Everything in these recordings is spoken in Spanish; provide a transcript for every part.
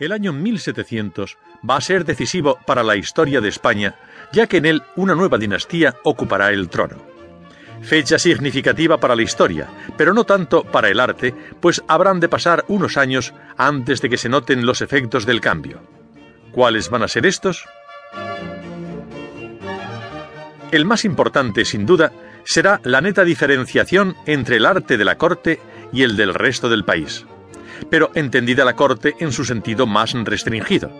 El año 1700 va a ser decisivo para la historia de España, ya que en él una nueva dinastía ocupará el trono. Fecha significativa para la historia, pero no tanto para el arte, pues habrán de pasar unos años antes de que se noten los efectos del cambio. ¿Cuáles van a ser estos? El más importante, sin duda, será la neta diferenciación entre el arte de la corte y el del resto del país pero entendida la corte en su sentido más restringido,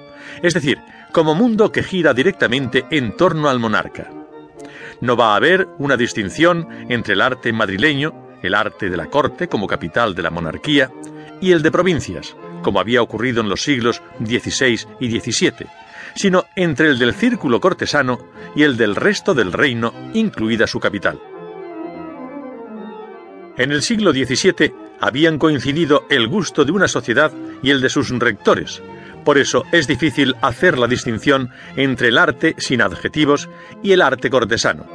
es decir, como mundo que gira directamente en torno al monarca. No va a haber una distinción entre el arte madrileño, el arte de la corte como capital de la monarquía, y el de provincias, como había ocurrido en los siglos XVI y XVII, sino entre el del círculo cortesano y el del resto del reino, incluida su capital. En el siglo XVII habían coincidido el gusto de una sociedad y el de sus rectores. Por eso es difícil hacer la distinción entre el arte sin adjetivos y el arte cortesano.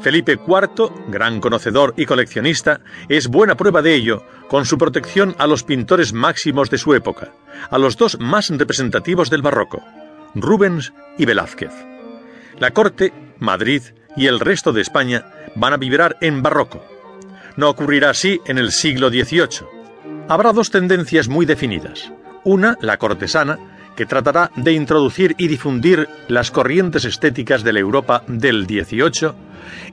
Felipe IV, gran conocedor y coleccionista, es buena prueba de ello, con su protección a los pintores máximos de su época, a los dos más representativos del barroco, Rubens y Velázquez. La corte, Madrid y el resto de España van a vibrar en barroco, no ocurrirá así en el siglo XVIII. Habrá dos tendencias muy definidas. Una, la cortesana, que tratará de introducir y difundir las corrientes estéticas de la Europa del XVIII,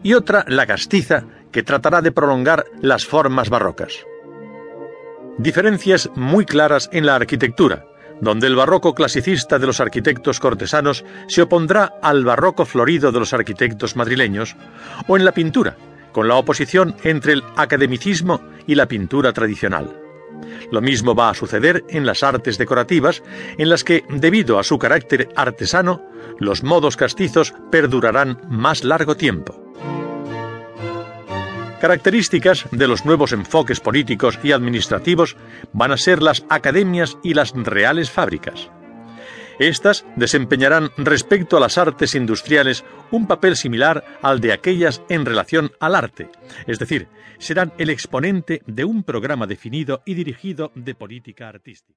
y otra, la castiza, que tratará de prolongar las formas barrocas. Diferencias muy claras en la arquitectura, donde el barroco clasicista de los arquitectos cortesanos se opondrá al barroco florido de los arquitectos madrileños, o en la pintura, con la oposición entre el academicismo y la pintura tradicional. Lo mismo va a suceder en las artes decorativas, en las que, debido a su carácter artesano, los modos castizos perdurarán más largo tiempo. Características de los nuevos enfoques políticos y administrativos van a ser las academias y las reales fábricas. Estas desempeñarán respecto a las artes industriales un papel similar al de aquellas en relación al arte, es decir, serán el exponente de un programa definido y dirigido de política artística.